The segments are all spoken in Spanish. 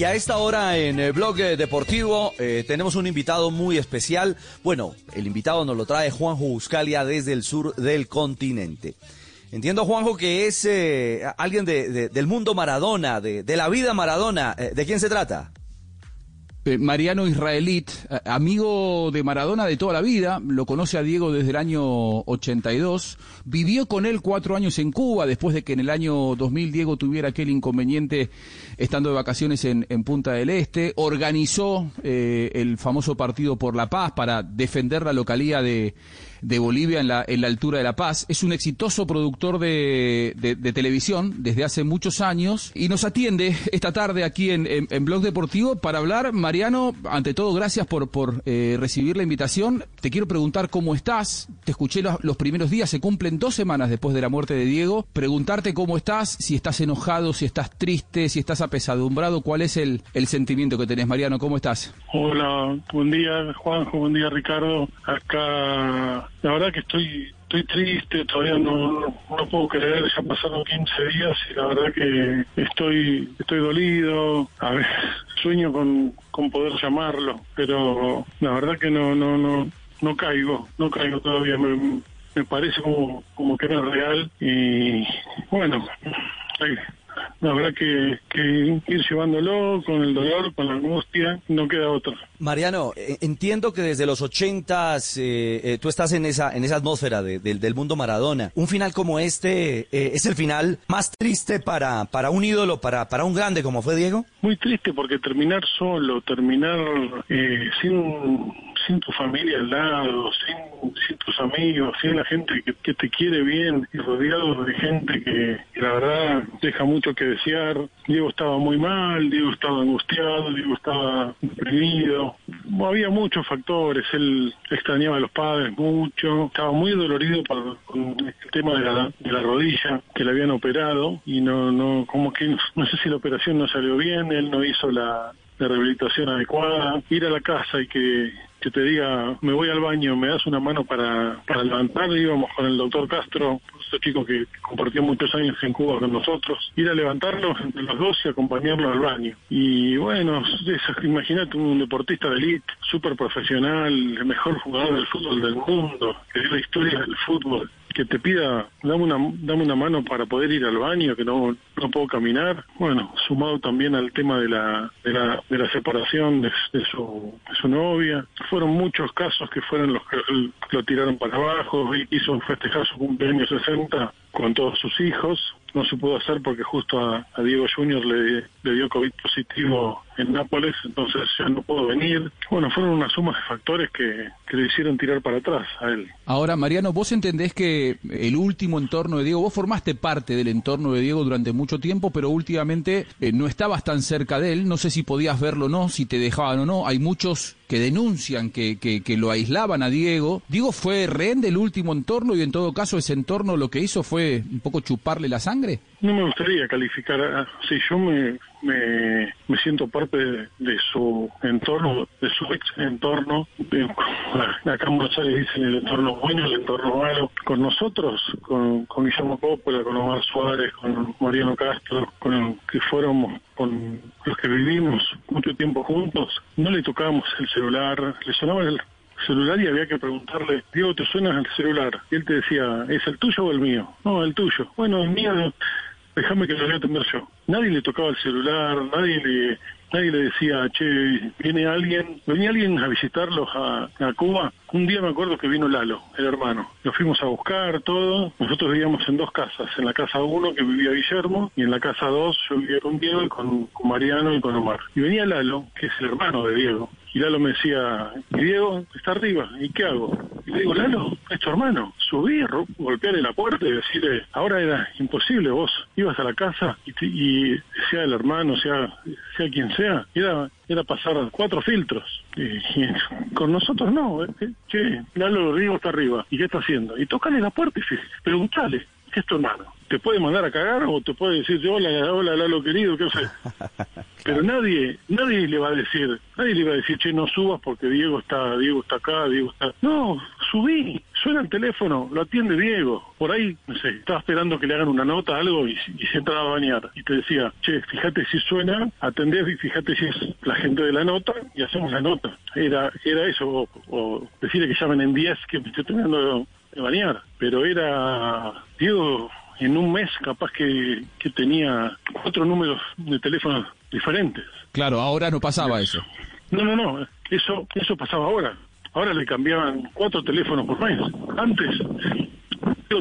Y a esta hora en el blog eh, deportivo eh, tenemos un invitado muy especial. Bueno, el invitado nos lo trae Juanjo Buscalia desde el sur del continente. Entiendo, Juanjo, que es eh, alguien de, del mundo Maradona, de, de la vida Maradona. ¿De quién se trata? Eh, Mariano Israelit, amigo de Maradona de toda la vida, lo conoce a Diego desde el año 82, vivió con él cuatro años en Cuba, después de que en el año 2000 Diego tuviera aquel inconveniente estando de vacaciones en, Punta del Este, organizó eh, el famoso Partido por la Paz para defender la localía de, de Bolivia en la, en la altura de La Paz. Es un exitoso productor de, de, televisión desde hace muchos años y nos atiende esta tarde aquí en, en, Blog Deportivo para hablar. Mariano, ante todo, gracias por, por eh, recibir la invitación. Te quiero preguntar cómo estás. Te escuché los, los, primeros días, se cumplen dos semanas después de la muerte de Diego. Preguntarte cómo estás, si estás enojado, si estás triste, si estás apesadumbrado, cuál es el, el sentimiento que tenés, Mariano. ¿Cómo estás? Hola, buen día, Juanjo, buen día, Ricardo. Acá la verdad que estoy estoy triste, todavía no, no, puedo creer, ya pasaron 15 días y la verdad que estoy estoy dolido, a ver, sueño con, con poder llamarlo, pero la verdad que no no no no caigo, no caigo todavía, me, parece como, como que era real y bueno, Habrá que, que ir llevándolo con el dolor, con la angustia, no queda otra. Mariano, eh, entiendo que desde los ochentas eh, eh, tú estás en esa en esa atmósfera del mundo Maradona. Un final como este es el final más triste para para un ídolo, para para un grande como fue Diego. Muy triste porque terminar solo, terminar sin sin tu familia al lado, sin, sin tus amigos, sin la gente que, te quiere bien y rodeado de gente que, la verdad deja mucho que desear. Diego estaba muy mal, Diego estaba angustiado, Diego estaba deprimido. Había muchos factores, él extrañaba a los padres mucho, estaba muy dolorido por, con el tema de la, de la rodilla que le habían operado y no, no, como que no sé si la operación no salió bien, él no hizo la rehabilitación adecuada, ir a la casa y que que te diga, me voy al baño, me das una mano para, para levantar, íbamos con el doctor Castro, ese chico que compartió muchos años en Cuba con nosotros, ir a levantarlo entre los dos y acompañarlo al baño. Y bueno, imagínate un deportista de élite, súper profesional, el mejor jugador del fútbol del mundo, que dio la historia del fútbol, que te pida, dame una, dame una mano para poder ir al baño, que no, no puedo caminar. Bueno, sumado también al tema de la, de la, de la separación de, su, de su novia. Fueron muchos casos que fueron los que lo tiraron para abajo, y quiso festejar su cumpleaños 60 con todos sus hijos. No se pudo hacer porque justo a, Diego Junior le, le, dio COVID positivo en Nápoles, entonces ya no pudo venir. Bueno, fueron una suma de factores que, que le hicieron tirar para atrás a él. Ahora, Mariano, vos entendés que el último entorno de Diego, vos formaste parte del entorno de Diego durante mucho tiempo, pero últimamente eh, no estabas tan cerca de él. No sé si podías verlo o no, si te dejaban o no. Hay muchos que denuncian que, que, que lo aislaban a Diego. Diego fue rehén del último entorno y en todo caso ese entorno lo que hizo fue un poco chuparle la sangre? No me gustaría calificar, a, si yo me, me, siento parte de, su entorno, de su ex entorno, acá en Buenos Aires dicen el entorno bueno, el entorno malo, con nosotros, con, con Guillermo Coppola, con Omar Suárez, con Mariano Castro, con los que fuéramos, con los que vivimos mucho tiempo juntos, no le tocábamos el celular, le sonaba el celular y había que preguntarle, Diego, ¿te suena el celular? Y él te decía, ¿es el tuyo o el mío? No, el tuyo. Bueno, el mío, déjame que lo voy a atender yo. Nadie le tocaba el celular, nadie le nadie le decía, che, viene alguien, venía alguien a visitarlos a, a, Cuba. Un día me acuerdo que vino Lalo, el hermano. Lo fuimos a buscar, todo. Nosotros vivíamos en dos casas. En la casa uno, que vivía Guillermo, y en la casa dos, yo vivía con Diego, con, con Mariano y con Omar. Y venía Lalo, que es el hermano de Diego. Y Lalo me decía, Diego está arriba, ¿y qué hago? Y le digo, Lalo, es tu hermano, subí, golpearle la puerta y decirle, ahora era imposible, vos ibas a la casa y, y sea el hermano, sea, sea quien sea, era, pasar cuatro filtros. Y, con nosotros no, ¿eh? che, Lalo Río está arriba, ¿y qué está haciendo? Y tócale la puerta y preguntale, ¿qué es tu hermano? ¿Te puede mandar a cagar o te puede decir, hola, hola, Lalo querido, qué sé? Pero nadie, nadie le va a decir, nadie le va a decir, che, no subas porque Diego está, Diego está acá, Diego está. No, subí, suena el teléfono, lo atiende Diego. Por ahí, no sé, estaba esperando que le hagan una nota, algo, y, se entraba a bañar. Y te decía, che, fíjate si suena, atendés y fíjate si es la gente de la nota, y hacemos la nota. Era, era eso, o, decirle que llamen en 10 que me estoy terminando de bañar. Pero era, Diego, en un mes capaz que, que tenía cuatro números de teléfono diferentes. Claro, ahora no pasaba eso. No, no, no, eso, eso pasaba ahora. Ahora le cambiaban cuatro teléfonos por mes. Antes,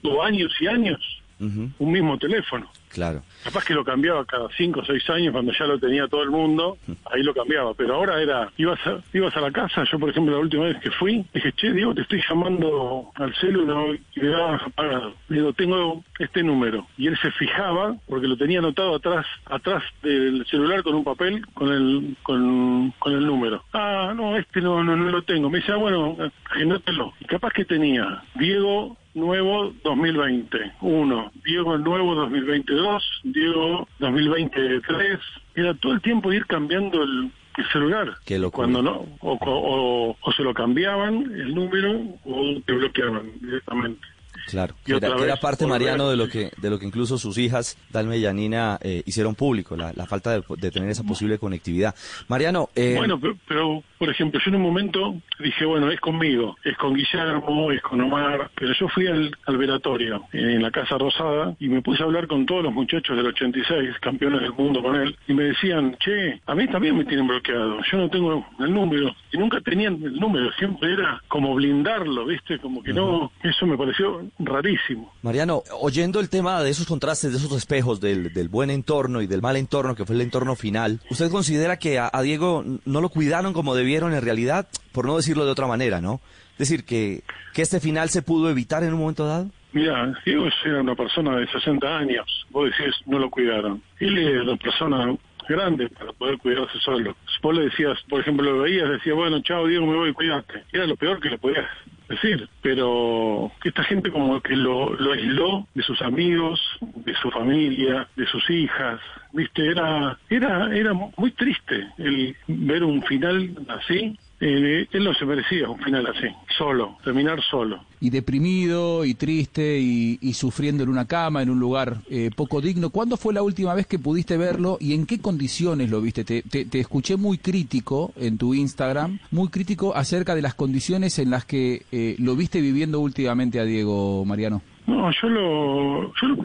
tuvo años y años un mismo teléfono. Claro. Capaz que lo cambiaba cada cinco o seis años cuando ya lo tenía todo el mundo, ahí lo cambiaba. Pero ahora era, ibas a, ibas a la casa, yo por ejemplo la última vez que fui, dije, che, Diego, te estoy llamando al celular y le dabas apagado. Le digo, tengo este número. Y él se fijaba, porque lo tenía anotado atrás, atrás del celular con un papel con el, con, con el número. Ah, no, este no, no, no lo tengo. Me dice, ah, bueno, anótelo. Y capaz que tenía Diego nuevo 2020, uno, Diego nuevo 2022, Diego 2023, era todo el tiempo ir cambiando el, celular. Cuando no, o, o, se lo cambiaban el número o te bloqueaban directamente. Claro, que era, parte, Mariano, de lo que de lo que incluso sus hijas, Dalma y Yanina, eh, hicieron público, la, falta de, tener esa posible conectividad. Mariano... Eh... Bueno, pero, por ejemplo, yo en un momento dije, bueno, es conmigo, es con Guillermo, es con Omar, pero yo fui al, al velatorio en la Casa Rosada y me puse a hablar con todos los muchachos del 86, campeones del mundo con él, y me decían, che, a mí también me tienen bloqueado, yo no tengo el número, y nunca tenían el número, siempre era como blindarlo, ¿viste? Como que no, eso me pareció rarísimo. Mariano, oyendo el tema de esos contrastes, de esos espejos del, buen entorno y del mal entorno, que fue el entorno final, ¿usted considera que a, Diego no lo cuidaron como debieron en realidad? Por no decirlo de otra manera, ¿no? Es decir, que, que este final se pudo evitar en un momento dado. Mira, Diego era una persona de 60 años, vos decís, no lo cuidaron. Él es una persona grande para poder cuidarse solo. Vos le decías, por ejemplo, lo veías, decía, bueno, chao Diego, me voy, cuidarte. Era lo peor que le podías decir, pero esta gente como que lo, lo aisló de sus amigos, de su familia, de sus hijas, viste, era, era, era muy triste el ver un final así eh, él no se merecía un final así, solo, terminar solo. Y deprimido y triste y, sufriendo en una cama, en un lugar eh, poco digno. ¿Cuándo fue la última vez que pudiste verlo y en qué condiciones lo viste? Te, te, escuché muy crítico en tu Instagram, muy crítico acerca de las condiciones en las que eh, lo viste viviendo últimamente a Diego Mariano. No, yo lo, yo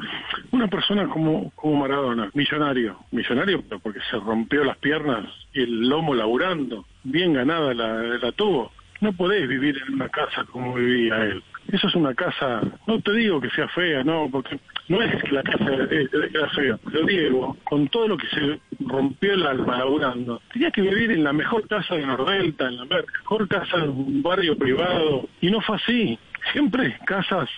una persona como, como Maradona, millonario, millonario porque se rompió las piernas y el lomo laburando, bien ganada la, la tuvo. No podés vivir en una casa como vivía él. Eso es una casa, no te digo que sea fea, no, porque no es que la casa era fea, pero Diego, con todo lo que se rompió el alma laburando, tenía que vivir en la mejor casa de Nordelta, en la mejor casa de un barrio privado, y no fue así. Siempre casas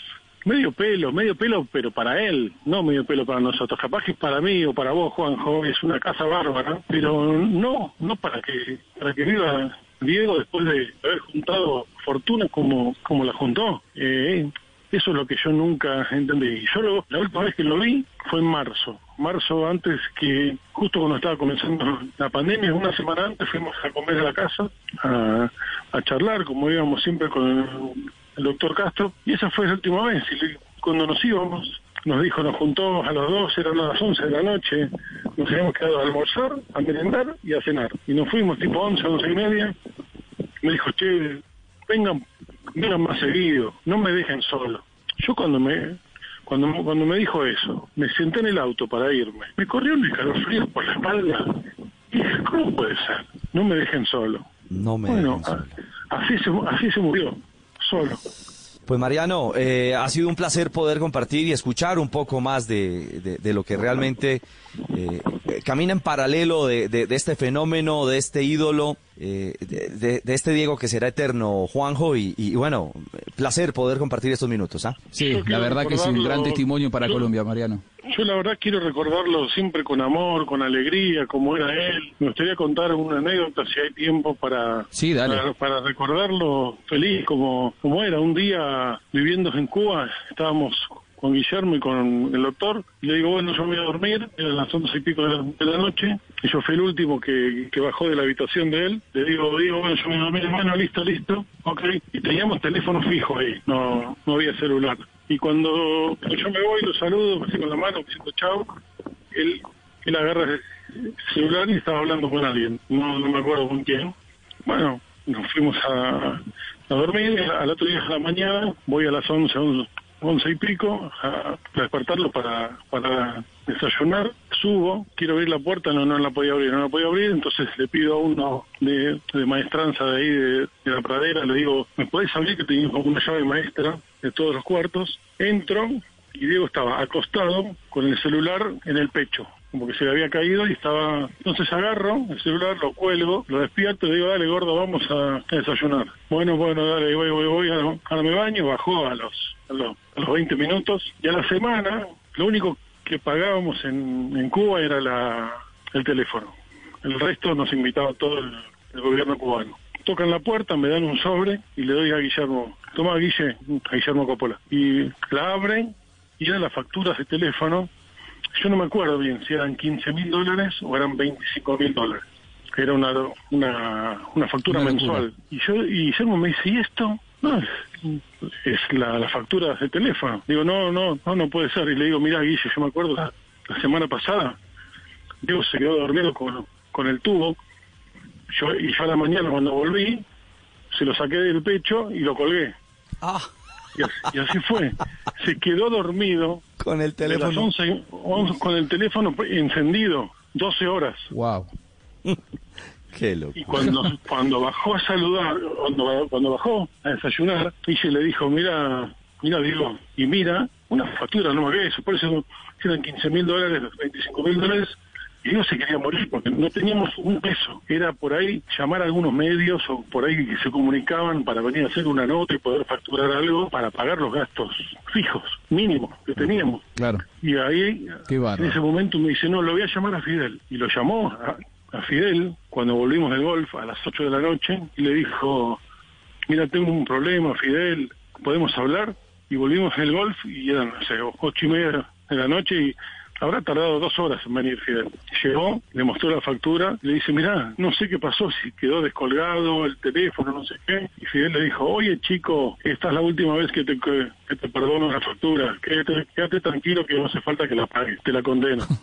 medio pelo, medio pelo, pero para él, no medio pelo para nosotros. Capaz que para mí o para vos, Juanjo, es una casa bárbara, pero no, no para que, para que viva Diego después de haber juntado fortuna como, como la juntó. Eh, eso es lo que yo nunca entendí. Yo la última vez que lo vi fue en marzo. Marzo antes que, justo cuando estaba comenzando la pandemia, una semana antes fuimos a comer a la casa, a, a charlar, como íbamos siempre con el doctor Castro, y esa fue la última vez. Y cuando nos íbamos, nos dijo, nos juntó a las dos, eran las 11 de la noche, nos habíamos quedado a almorzar, a merendar y a cenar. Y nos fuimos tipo 11, 11 y media. Me dijo, che, vengan, vengan más seguido, no me dejen solo. Yo cuando me cuando, cuando me dijo eso, me senté en el auto para irme. Me corrió un escalofrío por la espalda. Y dije, ¿cómo puede ser? No me dejen solo. No me dejen solo. Así se, así se murió solo. Pues Mariano, eh, ha sido un placer poder compartir y escuchar un poco más de, de, lo que realmente eh, camina en paralelo de, de, este fenómeno, de este ídolo, eh, de, este Diego que será eterno, Juanjo, y, bueno, placer poder compartir estos minutos. ¿ah? Sí, la verdad que es un gran testimonio para Colombia, Mariano. Yo la verdad quiero recordarlo siempre con amor, con alegría, como era él. Me gustaría contar una anécdota si hay tiempo para, sí, para, recordarlo feliz como, como era. Un día viviendo en Cuba estábamos con Guillermo y con el doctor. Y le digo, bueno, yo me voy a dormir, eran las once y pico de la, de la noche. Y yo fui el último que, que bajó de la habitación de él. Le digo, digo, bueno, yo me voy a dormir, bueno, listo, listo. Ok. Y teníamos teléfono fijo ahí, no, no había celular. Y cuando, yo me voy, lo saludo, me con la mano, me siento chao. Él, él agarra el celular y estaba hablando con alguien. No, no me acuerdo con quién. Bueno, nos fuimos a, a dormir, al otro día a la mañana, voy a las 11, 11, 11 y pico a, despertarlo para, para desayunar, subo, quiero abrir la puerta, no, no la podía abrir, no la podía abrir, entonces le pido a uno de, de maestranza de ahí, de, de la pradera, le digo, ¿me podés abrir que tengo una llave maestra de todos los cuartos? Entro y Diego estaba acostado con el celular en el pecho, como que se le había caído y estaba... Entonces agarro el celular, lo cuelgo, lo despierto y digo, dale gordo, vamos a desayunar. Bueno, bueno, dale, voy, voy, voy, ahora me baño, bajó a los, a los, a los 20 minutos y a la semana lo único que pagábamos en, en Cuba era la, el teléfono. El resto nos invitaba todo el, el gobierno cubano. Tocan la puerta, me dan un sobre y le doy a Guillermo, toma Guille, a Guillermo Coppola. Y la abren y eran las facturas de teléfono. Yo no me acuerdo bien si eran 15 mil dólares o eran 25 mil dólares. Era una, una, una factura Una mensual. Y yo y Guillermo me dice, ¿y esto? No, es, es la, la factura de teléfono. Digo, no, no, no, no puede ser. Y le digo, mira, Guille, yo me acuerdo la, la semana pasada, Diego se quedó dormido con, con el tubo. Yo, y yo a la mañana cuando volví, se lo saqué del pecho y lo colgué. Ah, Y así, y así fue. Se quedó dormido con el de las teléfono. 11, 11 con el teléfono encendido, 12 horas. Wow. Qué loco. Y cuando cuando bajó a saludar, cuando, cuando bajó a desayunar, ella le dijo, mira, mira, digo, y mira, una factura, no me eso, por eso eran 15 mil dólares, 25 mil dólares, y Diego se quería morir porque no teníamos un peso. Era por ahí llamar a algunos medios o por ahí que se comunicaban para venir a hacer una nota y poder facturar algo para pagar los gastos fijos, mínimos, que teníamos. Claro. Y ahí, en ese momento me dice, no, lo voy a llamar a Fidel. Y lo llamó a, a Fidel cuando volvimos del golf a las 8 de la noche y le dijo, mira, tengo un problema, Fidel, ¿podemos hablar? Y volvimos del golf y eran, no sé, ocho y media de la noche y habrá tardado dos horas en venir Fidel. Llegó, le mostró la factura, le dice, mira, no sé qué pasó, si quedó descolgado el teléfono, no sé qué. Y Fidel le dijo, oye chico, esta es la última vez que te, que, que te perdono la factura, quédate, quédate tranquilo que no hace falta que la pagues, te la condeno.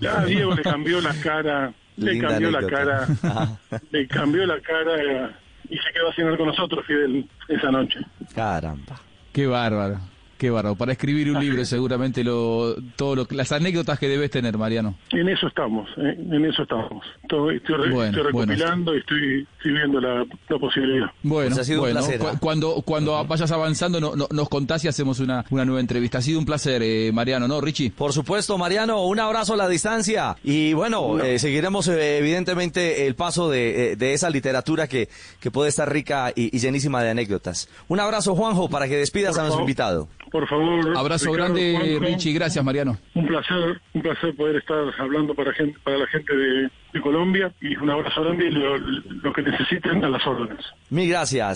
Ya Diego le cambió la cara, le Linda cambió la cara, le cambió la cara y se quedó a cenar con nosotros, Fidel, esa noche. Caramba. Qué bárbaro. Qué bárbaro. Para escribir un libro seguramente lo, todo lo, las anécdotas que debes tener, Mariano. En eso estamos, eh, en eso estamos. Estoy, estoy, re- Bueno, estoy bueno. recopilando y estoy, estoy viendo la, la posibilidad. Bueno, Pues ha sido un bueno, placer, cu- ¿ah? cuando, cuando vayas avanzando no- no- nos contás y hacemos una, una nueva entrevista. Ha sido un placer, eh, Mariano, ¿no, Richie? Por supuesto, Mariano, un abrazo a la distancia. Y bueno, eh, seguiremos eh, evidentemente el paso de, eh, de esa literatura que, que puede estar rica y, y llenísima de anécdotas. Un abrazo, Juanjo, para que despidas Por a nuestro favor. invitado. Por favor. Abrazo Ricardo, grande, Juanjo, Richie. Gracias, Mariano. Un placer, un placer poder estar hablando para gente, para la gente de, de Colombia y un abrazo grande y lo, lo que necesiten a las órdenes. Mil gracias.